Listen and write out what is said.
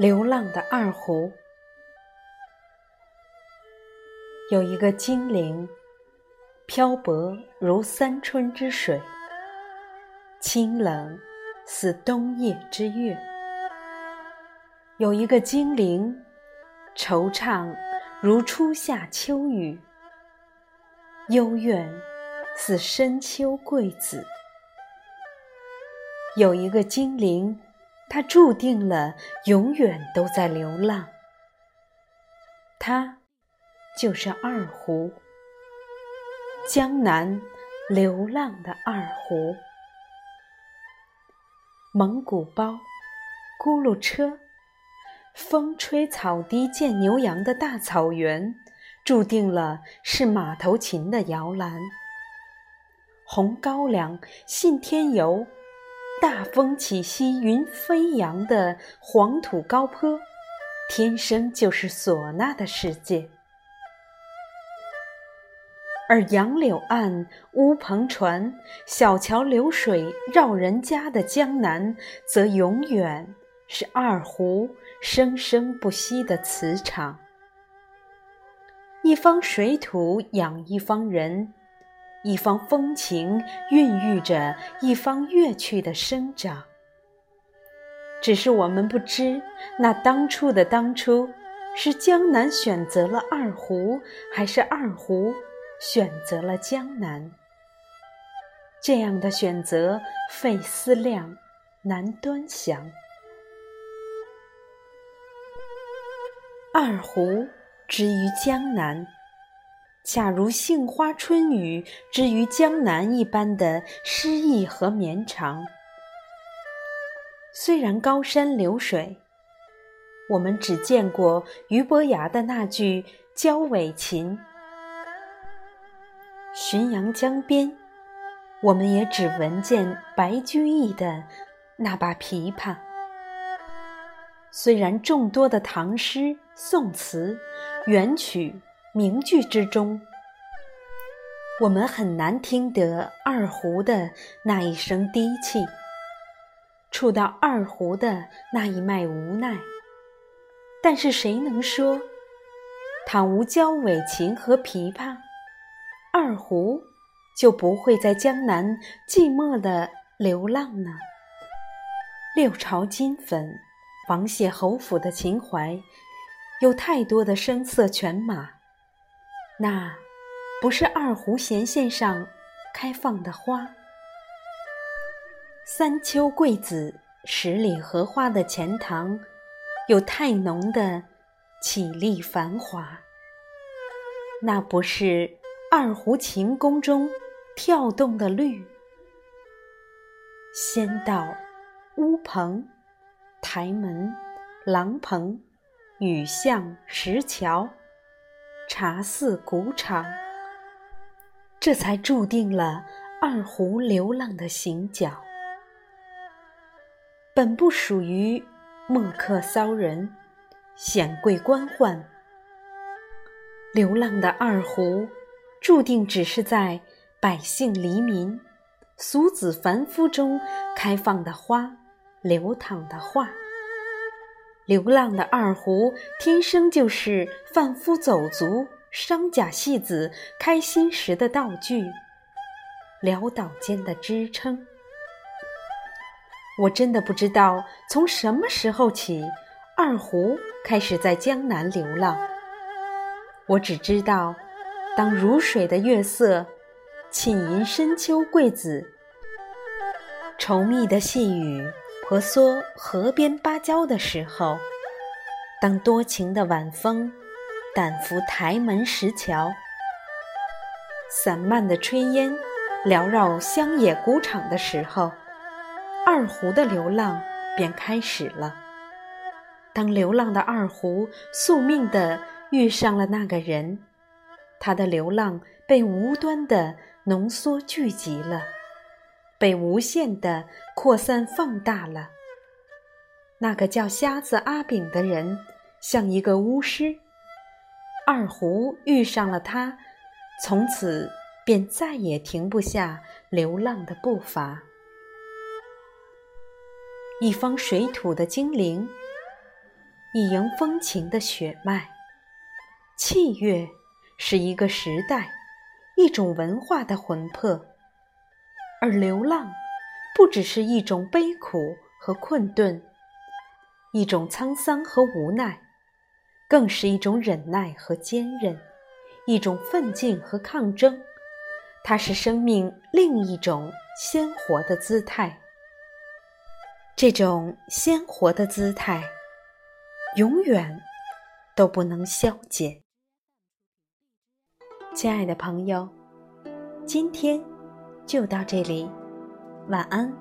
流浪的二胡，有一个精灵，漂泊如三春之水，清冷似冬夜之月；有一个精灵，惆怅如初夏秋雨，幽怨似深秋桂子；有一个精灵。他注定了永远都在流浪，他就是二胡，江南流浪的二胡。蒙古包、轱辘车，风吹草低见牛羊的大草原，注定了是马头琴的摇篮。红高粱，信天游。大风起兮云飞扬的黄土高坡，天生就是唢呐的世界；而杨柳岸、乌篷船、小桥流水绕人家的江南，则永远是二胡生生不息的磁场。一方水土养一方人。一方风情孕育着一方乐曲的生长，只是我们不知，那当初的当初，是江南选择了二胡，还是二胡选择了江南？这样的选择费思量，难端详。二胡之于江南。恰如杏花春雨之于江南一般的诗意和绵长。虽然高山流水，我们只见过俞伯牙的那句交尾琴；浔阳江边，我们也只闻见白居易的那把琵琶。虽然众多的唐诗、宋词、元曲。名句之中，我们很难听得二胡的那一声低气，触到二胡的那一脉无奈。但是谁能说，倘无交尾琴和琵琶，二胡就不会在江南寂寞的流浪呢？六朝金粉，王谢侯府的情怀，有太多的声色犬马。那，不是二胡弦线上开放的花。三秋桂子，十里荷花的钱塘，有太浓的绮丽繁华。那不是二胡琴弓中跳动的绿。仙道、乌篷、台门、廊棚、雨巷、石桥。茶肆古场，这才注定了二胡流浪的行脚。本不属于墨客骚人、显贵官宦，流浪的二胡，注定只是在百姓黎民、俗子凡夫中开放的花，流淌的画。流浪的二胡，天生就是贩夫走卒、商贾戏子开心时的道具，潦倒间的支撑。我真的不知道从什么时候起，二胡开始在江南流浪。我只知道，当如水的月色沁吟深秋桂子，稠密的细雨。婆娑河边芭蕉的时候，当多情的晚风掸拂台门石桥，散漫的炊烟缭绕乡野谷场的时候，二胡的流浪便开始了。当流浪的二胡宿命地遇上了那个人，他的流浪被无端地浓缩聚集了。被无限的扩散放大了。那个叫瞎子阿炳的人，像一个巫师。二胡遇上了他，从此便再也停不下流浪的步伐。一方水土的精灵，一营风情的血脉。器乐是一个时代、一种文化的魂魄，而流浪不只是一种悲苦和困顿，一种沧桑和无奈，更是一种忍耐和坚韧，一种奋进和抗争。它是生命另一种鲜活的姿态。这种鲜活的姿态，永远都不能消减。亲爱的朋友，今天就到这里，晚安。